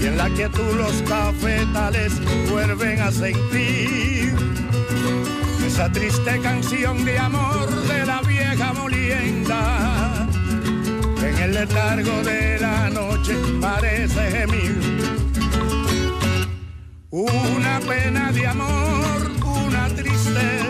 y en la quietud los cafetales vuelven a sentir esa triste canción de amor de la vieja molienda. En el letargo de la noche parece gemir una pena de amor, una tristeza.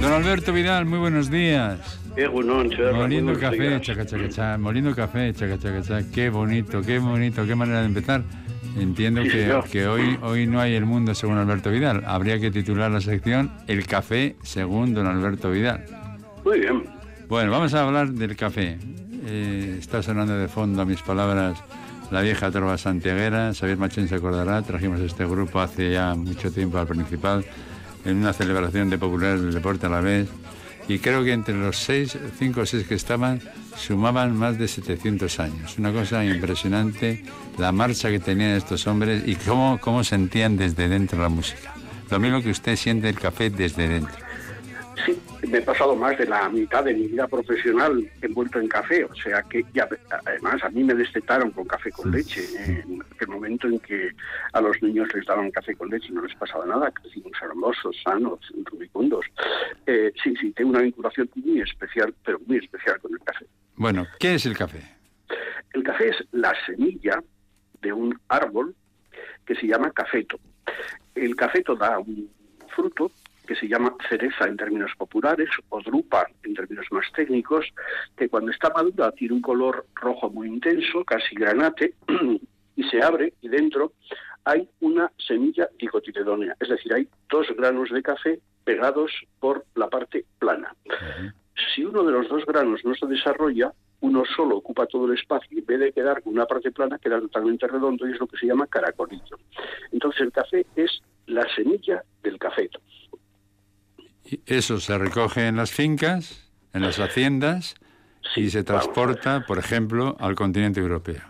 Don Alberto Vidal, muy buenos días. Moliendo café, chaca, chaca, cha, moliendo café, chaca, chaca, cha. Qué bonito, qué bonito, qué manera de empezar. Entiendo Sí, que, que hoy, hoy no hay el mundo según Alberto Vidal. Habría que titular la sección El café según don Alberto Vidal. Muy bien. Bueno, vamos a hablar del café. Eh, está sonando de fondo a mis palabras la vieja trova santiaguera. Xavier Machín se acordará, trajimos este grupo hace ya mucho tiempo al principal en una celebración de populares del deporte a la vez. Y creo que entre los seis, cinco o seis que estaban, sumaban más de 700 años. Una cosa impresionante, la marcha que tenían estos hombres y cómo, cómo sentían desde dentro la música. Lo mismo que usted siente el café desde dentro. Sí, me he pasado más de la mitad de mi vida profesional envuelto en café, o sea que ya, además a mí me destetaron con café con leche. En el momento en que a los niños les daban café con leche y no les pasaba nada, crecimos hermosos, sanos, rubicundos. Eh, sí, sí, tengo una vinculación muy especial, pero muy especial con el café. Bueno, ¿qué es el café? El café es la semilla de un árbol que se llama cafeto. El cafeto da un fruto que se llama cereza en términos populares o drupa en términos más técnicos, que cuando está madura tiene un color rojo muy intenso, casi granate, y se abre y dentro hay una semilla dicotiledónea, es decir, hay dos granos de café pegados por la parte plana. Si uno de los dos granos no se desarrolla, uno solo ocupa todo el espacio y en vez de quedar con una parte plana queda totalmente redondo y es lo que se llama caracolito. Entonces el café es la semilla del cafeto. Eso se recoge en las fincas, en las haciendas Sí, y se transporta, por ejemplo, al continente europeo.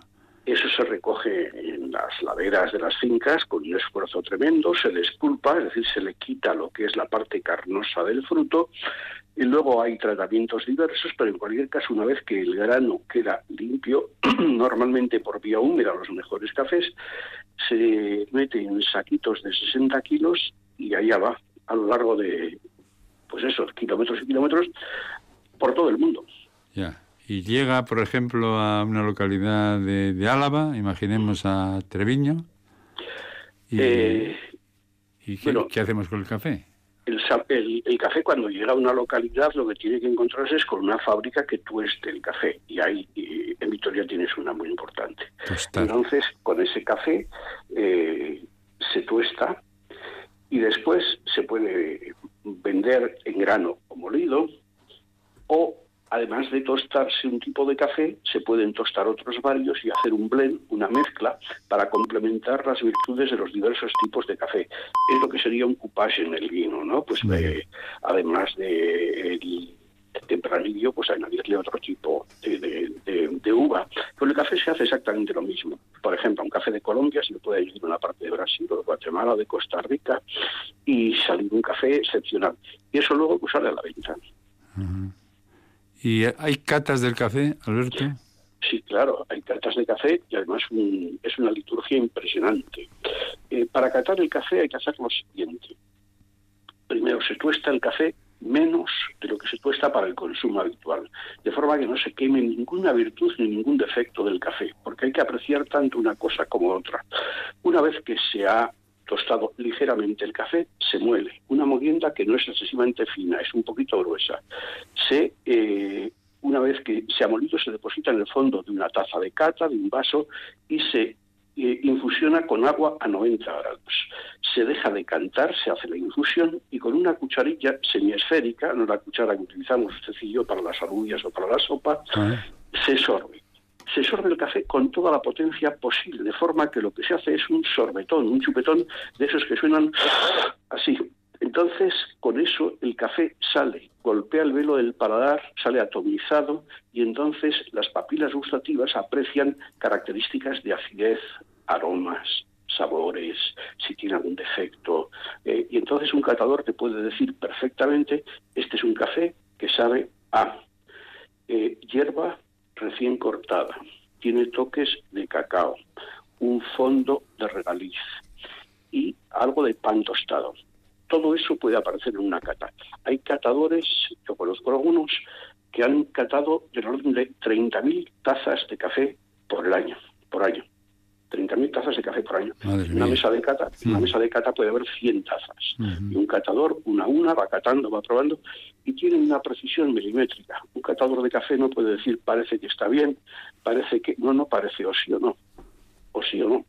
Eso se recoge en las laderas de las fincas con un esfuerzo tremendo, se les pulpa, es decir, se le quita lo que es la parte carnosa del fruto y luego hay tratamientos diversos, pero en cualquier caso, una vez que el grano queda limpio, normalmente por vía húmeda, los mejores cafés, se mete en saquitos de 60 kilos y allá va, a lo largo de, pues eso, kilómetros y kilómetros, por todo el mundo. Ya. Y llega, por ejemplo, a una localidad de, de Álava, imaginemos a Treviño. ¿Y, Eh, y qué, bueno. qué hacemos con el café? el, café cuando llega a una localidad lo que tiene que encontrarse es con una fábrica que tueste el café y ahí en Vitoria tienes una muy importante. Entonces con ese café eh, se tuesta y después se puede vender en grano o molido o además de tostarse un tipo de café, se pueden tostar otros varios y hacer un blend, una mezcla, para complementar las virtudes de los diversos tipos de café. Es lo que sería un coupage en el vino, ¿no? Pues eh, además de el tempranillo, pues añadirle otro tipo de, uva. Con el café se hace exactamente lo mismo. Por ejemplo, un café de Colombia se le puede añadir una parte de Brasil o de Guatemala o de Costa Rica y salir un café excepcional. Y eso luego pues, sale a la venta. ¿Y hay catas del café, Alberto? Sí, claro, hay catas de café y además es una liturgia impresionante. Eh, para catar el café hay que hacer lo siguiente. Primero, se tuesta el café menos de lo que se tuesta para el consumo habitual, de forma que no se queme ninguna virtud ni ningún defecto del café, porque hay que apreciar tanto una cosa como otra. Una vez que se ha tostado ligeramente el café, se muele. Una molienda que no es excesivamente fina, es un poquito gruesa. Se, eh, una vez que se ha molido, se deposita en el fondo de una taza de cata, de un vaso, y se eh, infusiona con agua a 90 grados. Se deja decantar, se hace la infusión y con una cucharilla semiesférica, no la cuchara que utilizamos usted y yo para las alubias o para la sopa, ah. se sorbe se sorbe el café con toda la potencia posible, de forma que lo que se hace es un sorbetón, un chupetón de esos que suenan así. Entonces, con eso el café sale, golpea el velo del paladar, sale atomizado y entonces las papilas gustativas aprecian características de acidez, aromas, sabores, si tiene algún defecto. Eh, y entonces un catador te puede decir perfectamente, este es un café que sabe a eh, hierba recién cortada, tiene toques de cacao, un fondo de regaliz y algo de pan tostado. Todo eso puede aparecer en una cata. Hay catadores, yo conozco algunos, que han catado del orden de 30.000 tazas de café por el año, por año. 30.000 tazas de café por año. una mesa de cata, una mm. mesa de cata puede haber 100 tazas. Y un catador, una a una, va catando, va probando y tiene una precisión milimétrica. Un catador de café no puede decir parece que está bien, parece que no, no parece o sí o no, o sí o no.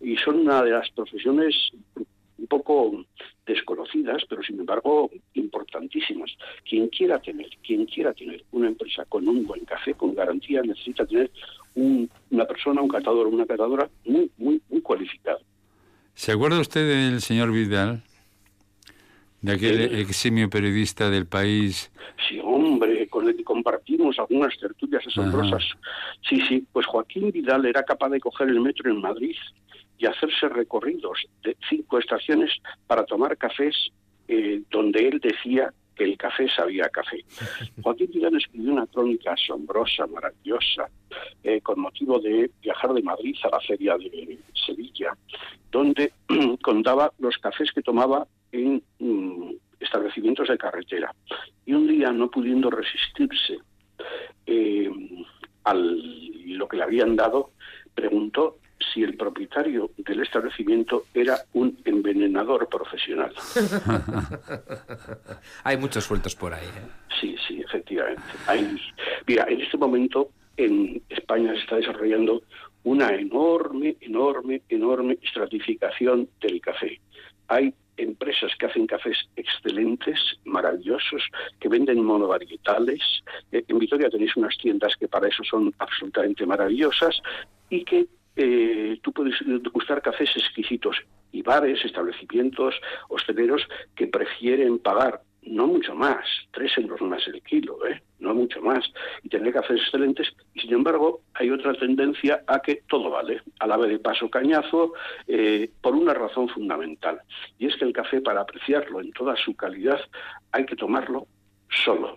Y son una de las profesiones un poco desconocidas, pero sin embargo importantísimas. Quien quiera tener, quien quiera tener una empresa con un buen café, con garantía, necesita tener una persona, un catador o una catadora muy, muy, muy cualificado. ¿Se acuerda usted del señor Vidal? De aquel eximio periodista del país. Sí, hombre, con el que compartimos algunas tertulias asombrosas. Sí, sí, pues Joaquín Vidal era capaz de coger el metro en Madrid y hacerse recorridos de cinco estaciones para tomar cafés eh, donde él decía que el café sabía café. Joaquín Vidal escribió una crónica asombrosa, maravillosa, eh, con motivo de viajar de Madrid a la feria de Sevilla, donde contaba los cafés que tomaba en mm, establecimientos de carretera. Y un día, no pudiendo resistirse eh, a lo que le habían dado, preguntó si el propietario del establecimiento era un envenenador profesional. Hay muchos sueltos por ahí. ¿eh? Sí, sí, efectivamente. Hay... Mira, en este momento en España se está desarrollando una enorme, enorme, enorme estratificación del café. Hay empresas que hacen cafés excelentes, maravillosos, que venden monovarietales. Eh, en Vitoria tenéis unas tiendas que para eso son absolutamente maravillosas y que eh, tú puedes gustar cafés exquisitos y bares, establecimientos, hosteleros que prefieren pagar no mucho más, tres euros más el kilo, ¿eh? no mucho más, y tener cafés excelentes, y sin embargo hay otra tendencia a que todo vale, a la vez de paso cañazo, eh, por una razón fundamental, y es que el café para apreciarlo en toda su calidad hay que tomarlo solo.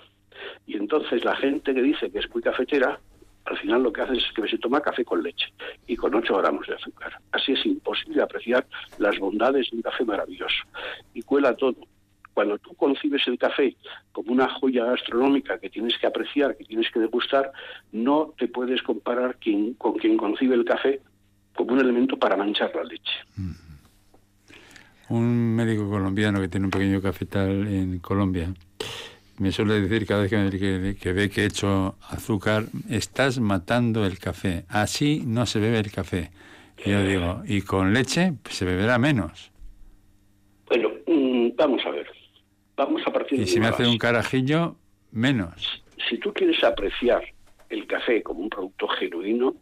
Y entonces la gente que dice que es muy cafetera, al final lo que hace es que se toma café con leche y con 8 gramos de azúcar. Así es imposible apreciar las bondades de un café maravilloso. Y cuela todo. Cuando tú concibes el café como una joya gastronómica que tienes que apreciar, que tienes que degustar, no te puedes comparar con quien concibe el café como un elemento para manchar la leche. un médico colombiano que tiene un pequeño cafetal en Colombia me suele decir cada vez que, que, ve que he hecho azúcar, estás matando el café. Así no se bebe el café. Y yo digo, ¿y con leche se beberá menos? Bueno, mm, vamos a ver. Vamos a partir Y si me hace un carajillo, menos. Si tú quieres apreciar el café como un producto genuino,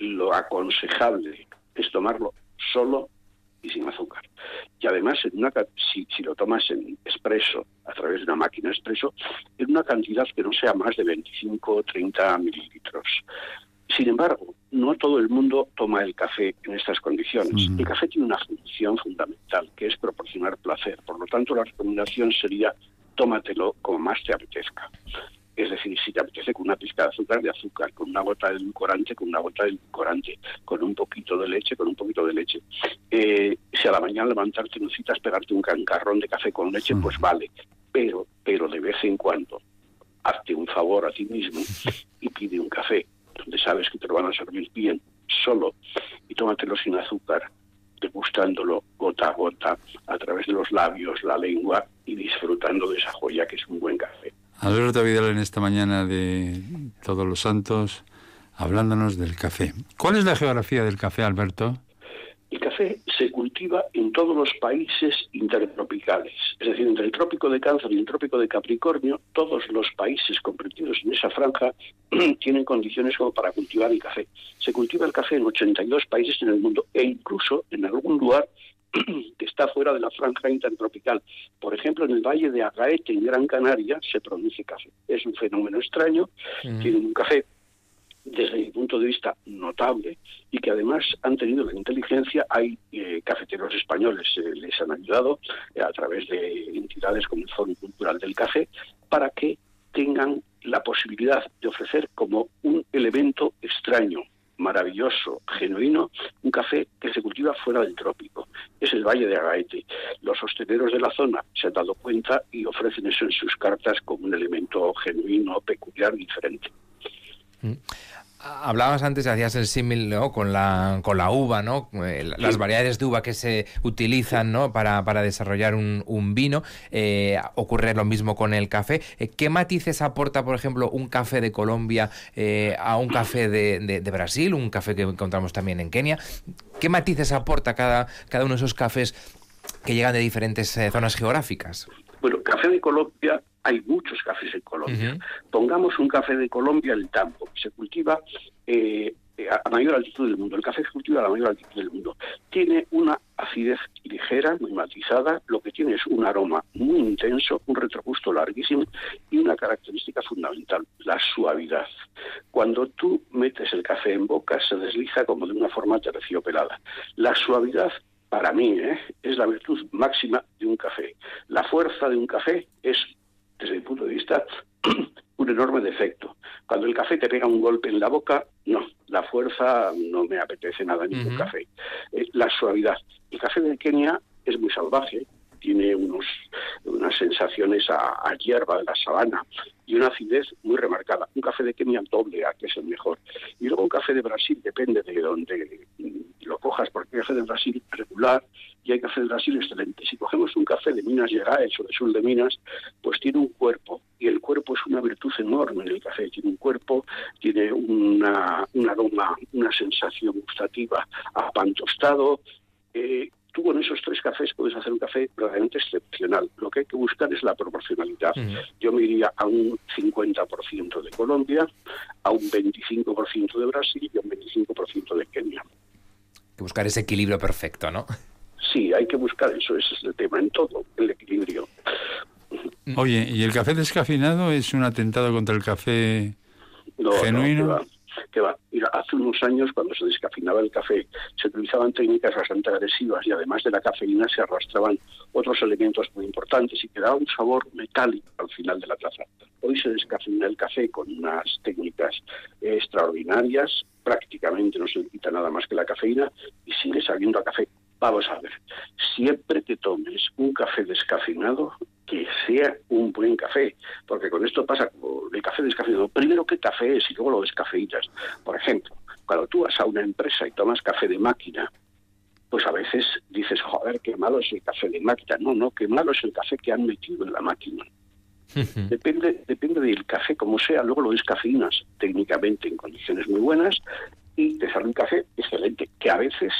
lo aconsejable es tomarlo solo y sin azúcar. Y además, en una, si, si lo tomas en expreso, a través de una máquina expreso, en una cantidad que no sea más de 25 o 30 mililitros. Sin embargo, no todo el mundo toma el café en estas condiciones. El café tiene una función fundamental, que es proporcionar placer. Por lo tanto, la recomendación sería tómatelo como más te apetezca. Es decir, si te apetece con una pizca de azúcar, de azúcar, con una gota de edulcorante, con una gota de edulcorante, con un poquito de leche, con un poquito de leche. Eh, si a la mañana levantarte necesitas pegarte un cancarrón de café con leche, pues vale. Pero, pero de vez en cuando, hazte un favor a ti mismo y pide un café donde sabes que te lo van a servir bien, solo, y tómatelo sin azúcar, degustándolo gota a gota a través de los labios, la lengua y disfrutando de esa joya que es un buen café. Alberto Vidal en esta mañana de Todos los Santos, hablándonos del café. ¿Cuál es la geografía del café, Alberto? El café se cultiva en todos los países intertropicales, es decir, entre el trópico de Cáncer y el trópico de Capricornio, todos los países comprendidos en esa franja tienen condiciones como para cultivar el café. Se cultiva el café en 82 países en el mundo e incluso en algún lugar que está fuera de la franja intertropical. Por ejemplo, en el valle de Agaete, en Gran Canaria, se produce café. Es un fenómeno extraño, tienen un café desde mi punto de vista notable y que además han tenido la inteligencia, hay eh, cafeteros españoles, eh, les han ayudado eh, a través de entidades como el Foro Cultural del Café, para que tengan la posibilidad de ofrecer como un elemento extraño, maravilloso, genuino, un café que se cultiva fuera del trópico. Es el Valle de Agaete. Los hosteleros de la zona se han dado cuenta y ofrecen eso en sus cartas como un elemento genuino, peculiar, diferente. Hablabas antes, hacías el símil ¿no? con, la, con la uva, ¿no? Eh, las variedades de uva que se utilizan ¿no? para, para desarrollar un, un vino. Eh, ocurre lo mismo con el café. Eh, ¿Qué matices aporta, por ejemplo, un café de Colombia a un café de, de, Brasil, un café que encontramos también en Kenia? ¿Qué matices aporta cada, cada uno de esos cafés que llegan de diferentes zonas geográficas? Bueno, café de Colombia hay muchos cafés en Colombia. Pongamos un café de Colombia, el Tambo, que se cultiva eh, a mayor altitud del mundo. El café se cultiva a la mayor altitud del mundo. Tiene una acidez ligera, muy matizada, lo que tiene es un aroma muy intenso, un retrogusto larguísimo y una característica fundamental, la suavidad. Cuando tú metes el café en boca se desliza como de una forma terciopelada. La suavidad para mí, ¿eh? es la virtud máxima de un café. La fuerza de un café es desde mi punto de vista, un enorme defecto. Cuando el café te pega un golpe en la boca, no, la fuerza no me apetece nada ni un café. Eh, la suavidad. El café de Kenia es muy salvaje, tiene unos, unas sensaciones a, hierba de la sabana y una acidez muy remarcada. Un café de Kenia doble A, que es el mejor. Y luego un café de Brasil, depende de dónde lo cojas, porque hay café de Brasil regular y hay café de Brasil excelente. Si cogemos un café de Minas Gerais o de sur de Minas, pues tiene un cuerpo, y el cuerpo es una virtud enorme en el café. Tiene un cuerpo, tiene una, un aroma, una sensación gustativa a pan tostado, eh, tú con esos tres cafés puedes hacer un café realmente excepcional. Lo que hay que buscar es la proporcionalidad. Yo me iría a un 50% de Colombia, a un 25% de Brasil y a un 25% de Kenia. Que buscar ese equilibrio perfecto, ¿no? Sí, hay que buscar eso, ese es el tema, en todo, el equilibrio. Oye, ¿y el café descafeinado es un atentado contra el café genuino? va. Mira, hace unos años, cuando se descafeinaba el café, se utilizaban técnicas bastante agresivas y además de la cafeína se arrastraban otros elementos muy importantes y quedaba un sabor metálico al final de la taza. Hoy se descafeina el café con unas técnicas extraordinarias, prácticamente no se le quita nada más que la cafeína y sigue saliendo a café Vamos a ver, siempre que tomes un café descafeinado, que sea un buen café, porque con esto pasa como el café descafeinado. Primero, ¿qué café es? Y luego lo descafeinas. Por ejemplo, cuando tú vas a una empresa y tomas café de máquina, pues a veces dices, joder, qué malo es el café de máquina. No, no, qué malo es el café que han metido en la máquina. depende, depende del café como sea, luego lo descafeinas técnicamente en condiciones muy buenas y te sale un café excelente, que a veces,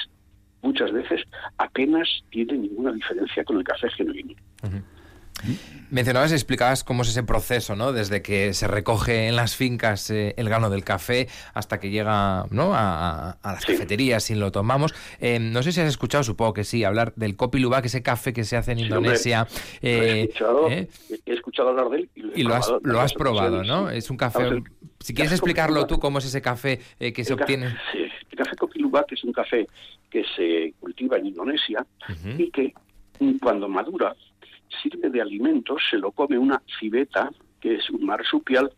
muchas veces, apenas tiene ninguna diferencia con el café genuino. Mencionabas y explicabas cómo es ese proceso, ¿no? Desde que se recoge en las fincas eh, el grano del café hasta que llega ¿no? a, las cafeterías y lo tomamos. Eh, no sé si has escuchado, supongo que sí, hablar del Kopi Luwak, ese café que se hace en Indonesia. Eh, he, escuchado, hablar de él y lo, has, lo has probado, ¿no? Es un café... si quieres explicarlo tú, cómo es ese café que se obtiene. sí, el café Kopi Luwak es un café que se cultiva en Indonesia y que cuando madura sirve de alimento, se lo come una civeta, que es un marsupial.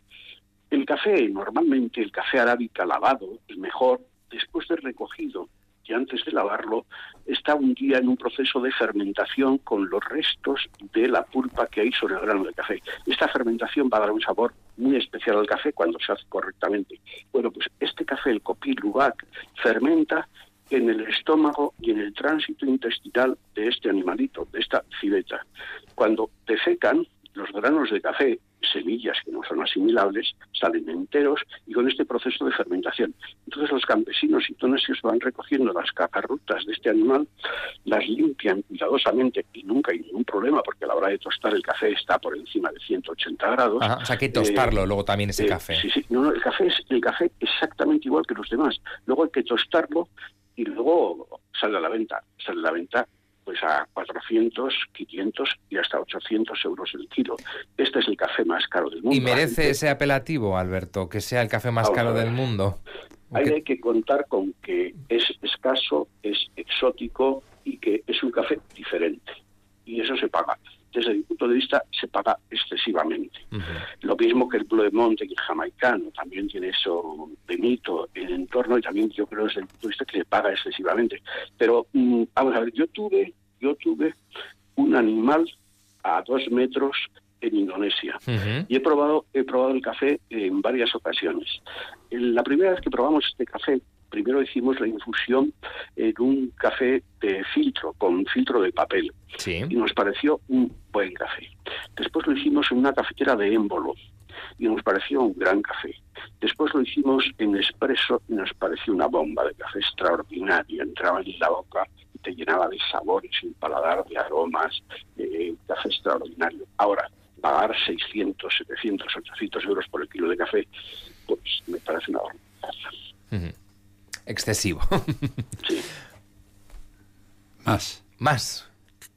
El café, normalmente el café arábica lavado, el mejor, después de recogido y antes de lavarlo, está un día en un proceso de fermentación con los restos de la pulpa que hay sobre el grano de café. Esta fermentación va a dar un sabor muy especial al café cuando se hace correctamente. Bueno, pues este café, el Copil Lubac, fermenta en el estómago y en el tránsito intestinal de este animalito, de esta civeta. Cuando defecan, los granos de café, semillas que no son asimilables, salen enteros y con este proceso de fermentación. Entonces los campesinos indonesios van recogiendo las cacarrutas de este animal, las limpian cuidadosamente y nunca hay ningún problema porque a la hora de tostar el café está por encima de 180 grados. o sea, que tostarlo luego también ese eh, café. Sí, sí, no, no, el café es el café exactamente igual que los demás. Luego hay que tostarlo y luego sale a la venta. Sale a la venta pues a 400, 500 y hasta 800 euros el kilo. Este es el café más caro del mundo. ¿Y merece ese apelativo, Alberto, que sea el café más caro del mundo? Hay que contar con que es escaso, es exótico y que es un café diferente. Y eso se paga desde mi punto de vista, se paga excesivamente. Lo mismo que el Blue Monte, el jamaicano, también tiene eso de mito en el entorno y también yo creo desde el punto de vista que se paga excesivamente. Pero, mm, vamos a ver, yo tuve, yo tuve un animal a dos metros en Indonesia y he probado, he probado el café en varias ocasiones. La primera vez que probamos este café primero hicimos la infusión en un café de filtro, con filtro de papel. Y nos pareció un buen café. Después lo hicimos en una cafetera de émbolo y nos pareció un gran café. Después lo hicimos en expreso y nos pareció una bomba de café extraordinaria. Entraba en la boca y te llenaba de sabores, un paladar de aromas, eh, café extraordinario. Ahora, pagar 600, 700, 800 euros por el kilo de café, pues me parece una barbaridad excesivo. Más. Más.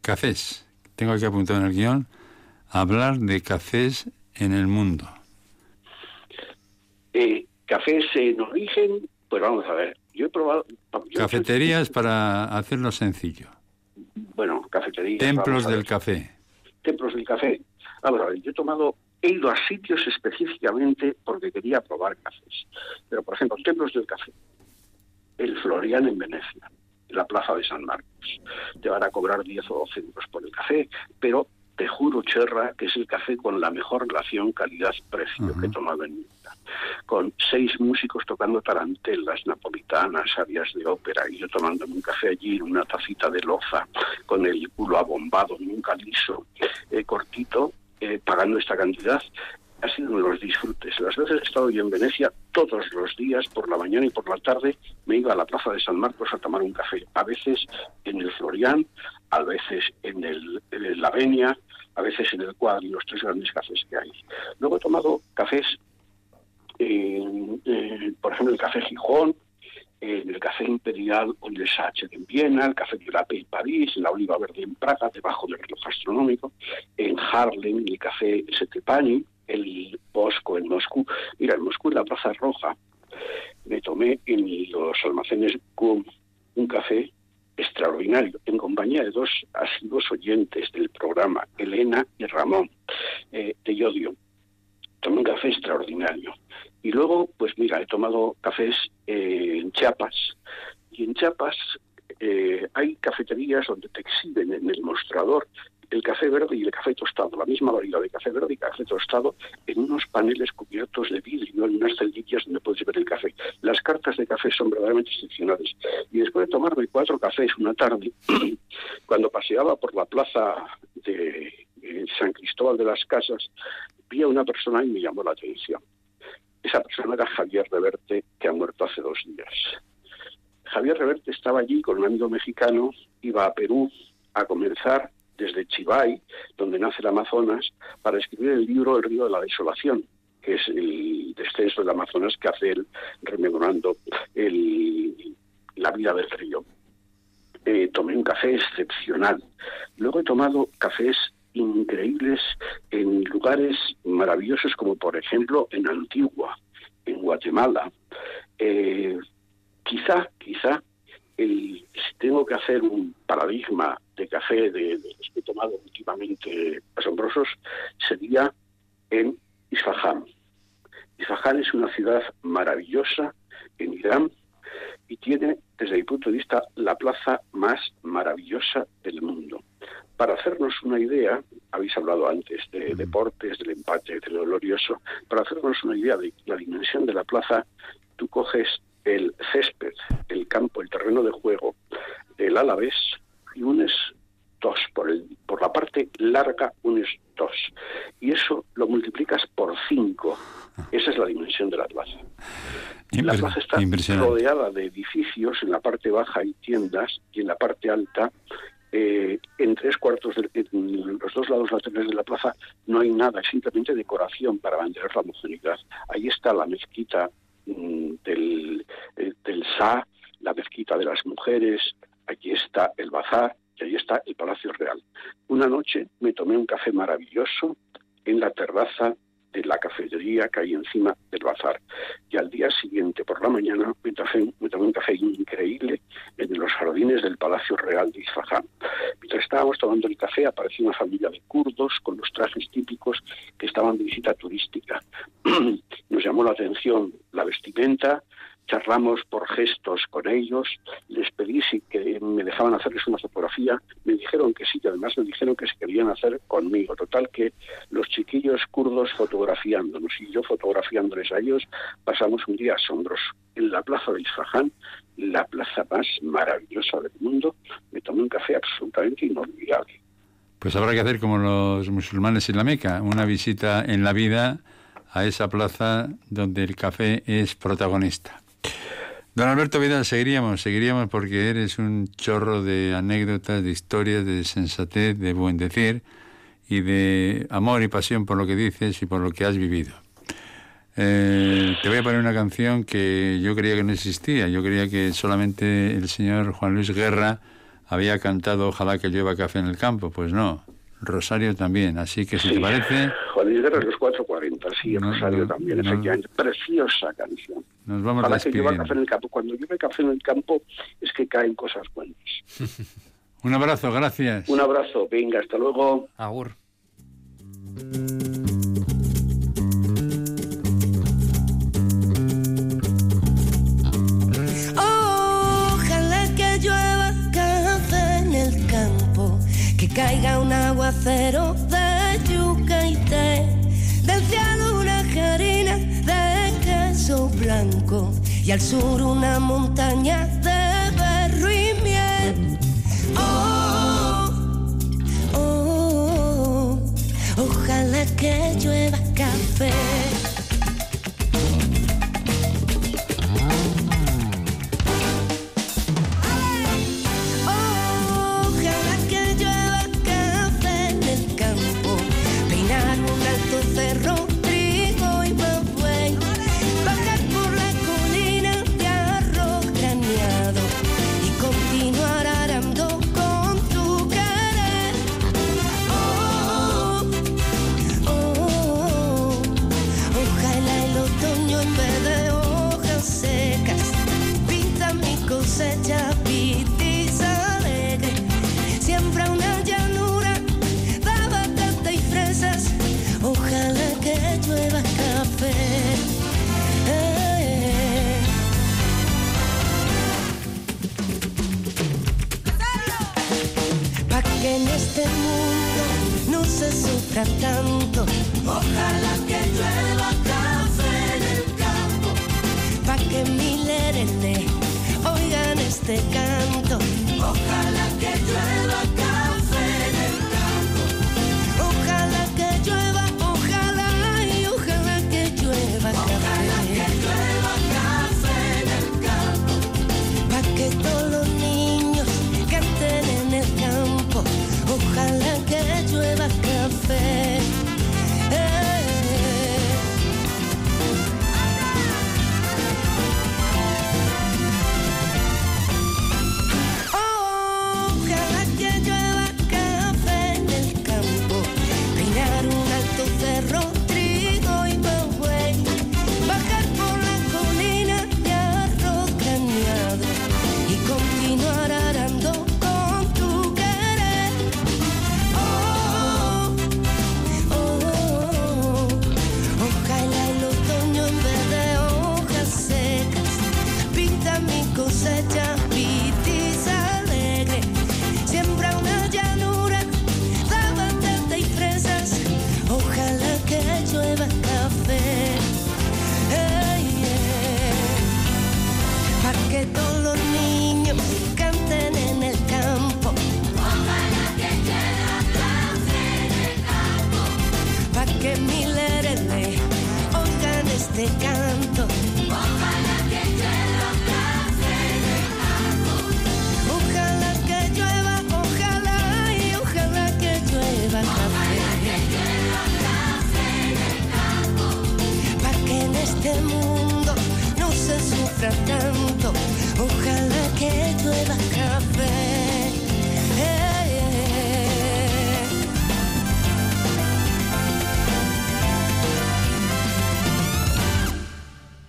Cafés. Tengo que apuntar en el guion. Hablar de cafés en el mundo. Eh, cafés en origen, pues vamos a ver. Yo he probado. Cafeterías para hacerlo sencillo. Bueno, cafeterías. Templos del café. Templos del café. Vamos a ver, yo he tomado he ido a sitios específicamente porque quería probar cafés. Pero, por ejemplo, templos del café el Florian en Venecia, en la plaza de San Marcos. Te van a cobrar 10 o 12 euros por el café, pero te juro, Cherra, que es el café con la mejor relación calidad-precio que he tomado en mi vida. Con seis músicos tocando tarantelas, napolitanas, áreas de ópera, y yo tomándome un café allí en una tacita de loza, con el culo abombado, nunca liso, eh, cortito, eh, pagando esta cantidad ha sido uno de los disfrutes. Las veces he estado yo en Venecia, todos los días, por la mañana y por la tarde, me iba a la plaza de San Marcos a tomar un café. A veces en el Florian, a veces en el, en la Venia, a veces en el Cuadro, los tres grandes cafés que hay. Luego he tomado cafés, por ejemplo, el café Gijón, en el Café Imperial o el Sacher en Viena, el Café de en París, la Oliva Verde en Praga, debajo del reloj gastronómico, en Harlem, el Café Setepani, el Bosco en Moscú. Mira, en Moscú, en la Plaza Roja, me tomé en los almacenes GUM un café extraordinario, en compañía de dos asiduos oyentes del programa, Elena y Ramón, eh, de Yodio. Tomé un café extraordinario. Y luego, pues mira, he tomado cafés eh, en Chiapas. Y en Chiapas eh, hay cafeterías donde te exhiben en el mostrador el café verde y el café tostado, la misma variedad de café verde y café tostado, en unos paneles cubiertos de vidrio, en unas celdillas donde puedes ver el café. Las cartas de café son verdaderamente excepcionales. Y después de tomarme cuatro cafés una tarde, cuando paseaba por la plaza de San Cristóbal de las Casas, vi a una persona y me llamó la atención. Esa persona era Javier Reverte, que ha muerto hace dos días. Javier Reverte estaba allí con un amigo mexicano, iba a Perú a comenzar desde Chivay, donde nace el Amazonas, para escribir el libro El río de la desolación, que es el descenso del Amazonas que hace él rememorando la vida del río. Eh, tomé un café excepcional. Luego he tomado cafés increíbles en lugares maravillosos como por ejemplo en Antigua, en Guatemala. Eh, quizá, quizá, el, si tengo que hacer un paradigma de café de, los que he tomado últimamente asombrosos, sería en Isfahan. Isfahan es una ciudad maravillosa en Irán y tiene, desde mi punto de vista, la plaza más maravillosa del mundo. Para hacernos una idea, habéis hablado antes de deportes, del empate, de lo glorioso, para hacernos una idea de la dimensión de la plaza, tú coges el césped, campo, el terreno de juego del Alavés y unes dos, por, el, por la parte larga unes dos. Y eso lo multiplicas por cinco. Esa es la dimensión de la plaza. La plaza está rodeada de edificios, en la parte baja hay tiendas y en la parte alta eh, en tres cuartos, de, en los dos lados laterales de la plaza, no hay nada, es simplemente decoración para mantener la homogeneidad. Ahí está la mezquita mm, del, eh, del Sa, la mezquita de las mujeres, aquí está el bazar y ahí está el Palacio Real. Una noche me tomé un café maravilloso en la terraza de la cafetería que hay encima del bazar. Y al día siguiente, por la mañana, me, tomé un café increíble en los jardines del Palacio Real de Isfahan. Mientras estábamos tomando el café, apareció una familia de kurdos con los trajes típicos que estaban de visita turística. Nos llamó la atención la vestimenta, charlamos por gestos con ellos, les pedí si que me dejaban hacerles una fotografía, me dijeron que sí, y además me dijeron que se querían hacer conmigo. Total que los chiquillos kurdos fotografiándonos y yo fotografiándoles a ellos, pasamos un día asombroso. En la plaza de Isfahan, la plaza más maravillosa del mundo, me tomé un café absolutamente inolvidable. Pues habrá que hacer como los musulmanes en la Meca, una visita en la vida a esa plaza donde el café es protagonista. Don Alberto Vidal, seguiríamos, seguiríamos porque eres un chorro de anécdotas, de historias, de sensatez, de buen decir y de amor y pasión por lo que dices y por lo que has vivido. Eh, te voy a poner una canción que yo creía que no existía. Yo creía que solamente el señor Juan Luis Guerra había cantado Ojalá que llueva café en el campo. Pues no, Rosario también. Así que si te parece... Juan Luis Guerra los 440, sí, Rosario también, efectivamente. Preciosa canción. Nos vamos a que café en el campo. Cuando llueve café en el campo es que caen cosas buenas. Un abrazo, gracias. Un abrazo, venga, hasta luego. Agur. Caiga un aguacero de yuca y té, del cielo una harina blanco y al sur una montaña de barro y miel. Oh, oh, oh, ojalá que llueva café. café. Para que todos los niños canten en el campo. Ojalá que queda el campo. Para que mileres oigan este canto. este mundo no se sufra tanto. Ojalá que llueva café.